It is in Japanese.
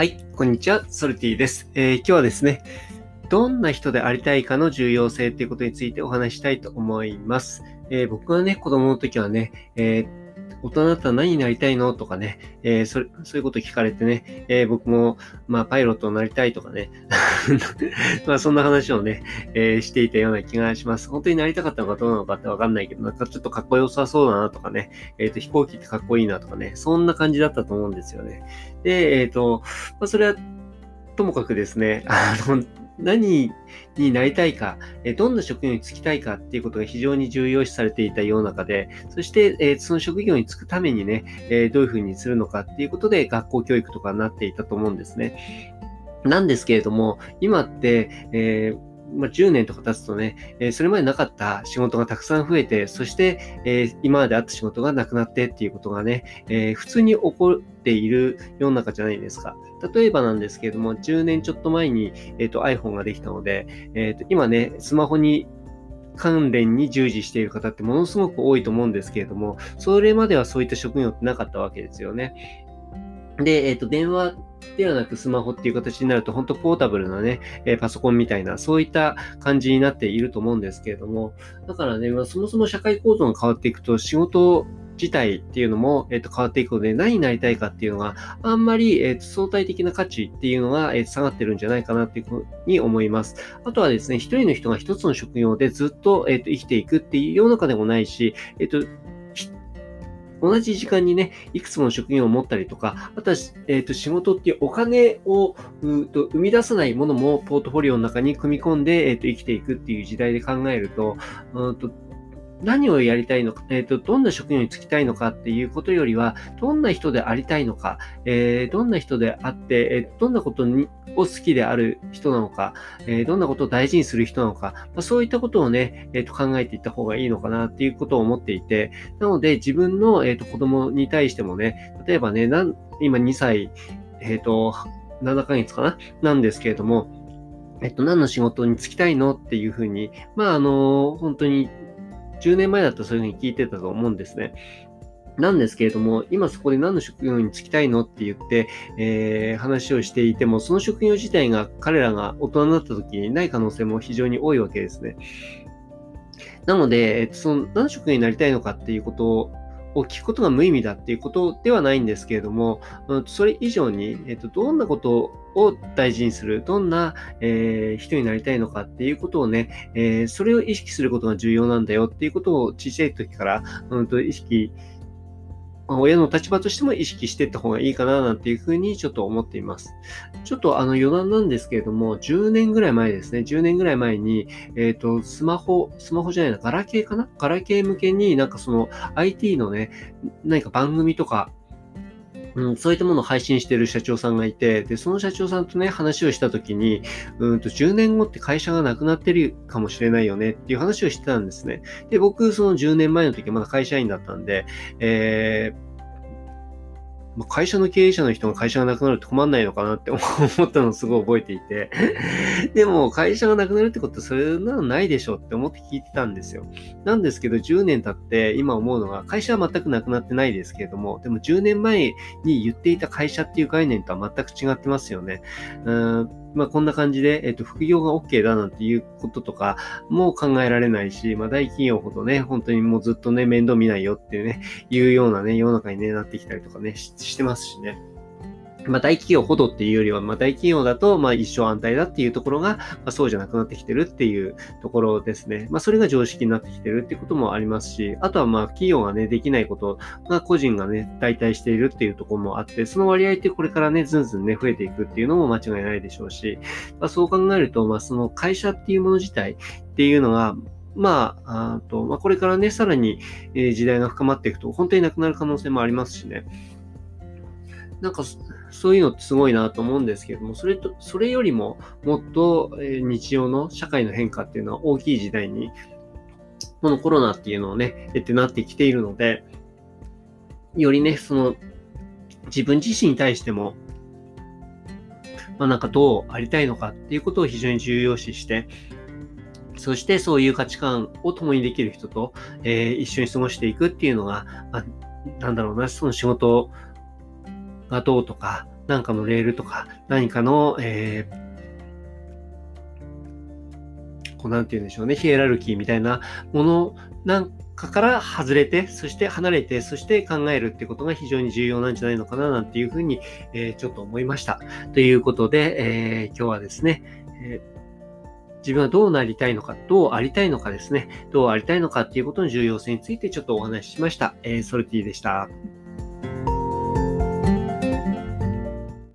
はい、こんにちは、ソルティです、えー、今日はですね、どんな人でありたいかの重要性ということについてお話したいと思います。えー、僕はね、子供の時はね、えー大人だったら何になりたいの？とかね、えー、それ、そういうこと聞かれてね、えー、僕も、まあ、パイロットになりたいとかね、まあ、そんな話をね、えー、していたような気がします。本当になりたかったのかどうなのかってわかんないけど、なんかちょっとかっこよさそうだなとかね、えっ、と、飛行機ってかっこいいなとかね、そんな感じだったと思うんですよね。で、えっ、と、まあ、それは、ともかくですね、あの、何になりたいか、どんな職業に就きたいかっていうことが非常に重要視されていた世の中で、そして、その職業に就くためにね、どういうふうにするのかっていうことで学校教育とかになっていたと思うんですね。なんですけれども、今って、えーまあ、10年とか経つとね、えー、それまでなかった仕事がたくさん増えて、そして、えー、今まであった仕事がなくなってっていうことがね、えー、普通に起こっている世の中じゃないですか。例えばなんですけれども、10年ちょっと前に、えーと、iPhone ができたので、えーと、今ね、スマホに関連に従事している方ってものすごく多いと思うんですけれども、それまではそういった職業ってなかったわけですよね。で、えっ、ー、と、電話ではなくスマホっていう形になると、本当ポータブルなね、え、パソコンみたいな、そういった感じになっていると思うんですけれども、だからね、まあ、そもそも社会構造が変わっていくと、仕事自体っていうのも、えっ、と、変わっていくので、何になりたいかっていうのがあんまり、えっ、と、相対的な価値っていうのが、えー、下がってるんじゃないかなっていうふうに思います。あとはですね、一人の人が一つの職業でずっと、えっ、と、生きていくっていう世の中でもないし、えっ、と、同じ時間にね、いくつもの職業を持ったりとか、あとは、え、ー、と、仕事っていうお金をうと生み出さないものもポートフォリオの中に組み込んで、えっ、ー、と、生きていくっていう時代で考えると、うんと何をやりたいのか、えっ、ー、と、どんな職業に就きたいのかっていうことよりは、どんな人でありたいのか、えー、どんな人であって、えー、どんなことにを好きである人なのか、えー、どんなことを大事にする人なのか、まあ、そういったことをね、えーと、考えていった方がいいのかなっていうことを思っていて、なので自分の、えーと、子供に対してもね、例えばね、なん今2歳、えっ、と、7ヶ月かななんですけれども、えっと、何の仕事に就きたいのっていうふうに、まあ、あの、本当に10年前だったらそういうふうに聞いてたと思うんですね。なんですけれども、今そこで何の職業に就きたいのって言って、えー、話をしていても、その職業自体が彼らが大人になった時にない可能性も非常に多いわけですね。なので、その何の職業になりたいのかっていうことを聞くことが無意味だっていうことではないんですけれども、それ以上に、えっと、どんなことを大事にする、どんな、えー、人になりたいのかっていうことをね、えー、それを意識することが重要なんだよっていうことを小さい時から、うん、と意識まあ、親の立場としても意識していった方がいいかななんていうふうにちょっと思っています。ちょっとあの余談なんですけれども、10年ぐらい前ですね、10年ぐらい前に、えっ、ー、と、スマホ、スマホじゃないな、ガラケーかな？ガラケー向けになんかその IT のね、何か番組とか、うん、そういったものを配信している社長さんがいて、で、その社長さんとね、話をしたときに、うんと、10年後って会社がなくなってるかもしれないよねっていう話をしてたんですね。で、僕、その10年前の時まだ会社員だったんで、えー会社の経営者の人が会社がなくなるって困んないのかなって思 ったのをすごい覚えていてでも会社がなくなるってことそれなのないでしょって思って聞いてたんですよ。なんですけど10年経って今思うのが会社は全くなくなってないですけれども、でも10年前に言っていた会社っていう概念とは全く違ってますよね。うんまあ、こんな感じで、えっと、副業が OK だなんていうこととかも考えられないし、まあ、大企業ほどね、本当にもうずっとね、面倒見ないよっていうね、いうようなね、世の中にね、なってきたりとかね、ししてますしね。まあ、大企業ほどっていうよりは、まあ、大企業だと、まあ、一生安泰だっていうところが、まあ、そうじゃなくなってきてるっていうところですね。まあ、それが常識になってきてるっていうこともありますし、あとは、まあ、企業がね、できないことが個人がね、代替しているっていうところもあって、その割合ってこれからね、ずんずんね、増えていくっていうのも間違いないでしょうし、まあ、そう考えると、まあ、その会社っていうもの自体っていうのが、まあ、あと、まあ、これからね、さらに、時代が深まっていくと、本当になくなる可能性もありますしね。なんか、そういうのってすごいなと思うんですけども、それと、それよりももっと、日常の社会の変化っていうのは大きい時代に、このコロナっていうのをね、えってなってきているので、よりね、その、自分自身に対しても、まあなんかどうありたいのかっていうことを非常に重要視して、そしてそういう価値観を共にできる人と、えー、一緒に過ごしていくっていうのが、まあ、なんだろうな、その仕事をがどうとか、何かのレールとか、何かの、えー、こうなんて言うんでしょうね、ヒエラルキーみたいなものなんかから外れて、そして離れて、そして考えるってことが非常に重要なんじゃないのかな、なんていうふうに、えー、ちょっと思いました。ということで、えー、今日はですね、えー自分はどうなりたいのか、どうありたいのかですね、どうありたいのかっていうことの重要性についてちょっとお話ししました。えー、ソルティでした。